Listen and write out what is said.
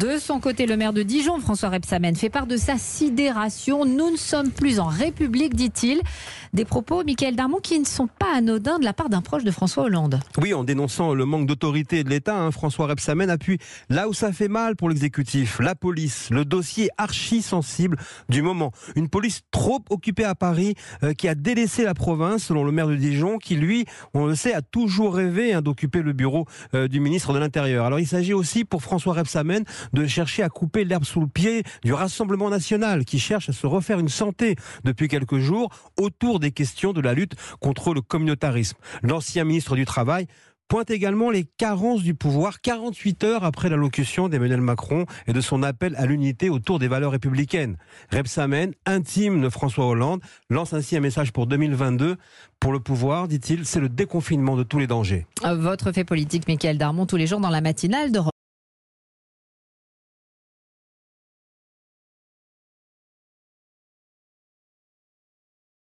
De son côté, le maire de Dijon, François Rebsamen, fait part de sa sidération. Nous ne sommes plus en République, dit-il. Des propos, Michael Darmon, qui ne sont pas anodins de la part d'un proche de François Hollande. Oui, en dénonçant le manque d'autorité de l'État, hein, François Rebsamen appuie là où ça fait mal pour l'exécutif, la police, le dossier archi sensible du moment. Une police trop occupée à Paris euh, qui a délaissé la province, selon le maire de Dijon, qui lui, on le sait, a toujours rêvé hein, d'occuper le bureau euh, du ministre de l'Intérieur. Alors il s'agit aussi pour François Rebsamen de chercher à couper l'herbe sous le pied du Rassemblement national qui cherche à se refaire une santé depuis quelques jours autour des questions de la lutte contre le communautarisme. L'ancien ministre du Travail pointe également les carences du pouvoir 48 heures après l'allocution d'Emmanuel Macron et de son appel à l'unité autour des valeurs républicaines. Rebsamen, intime de François Hollande, lance ainsi un message pour 2022. Pour le pouvoir, dit-il, c'est le déconfinement de tous les dangers. Votre fait politique, Michael Darmon, tous les jours dans la matinale de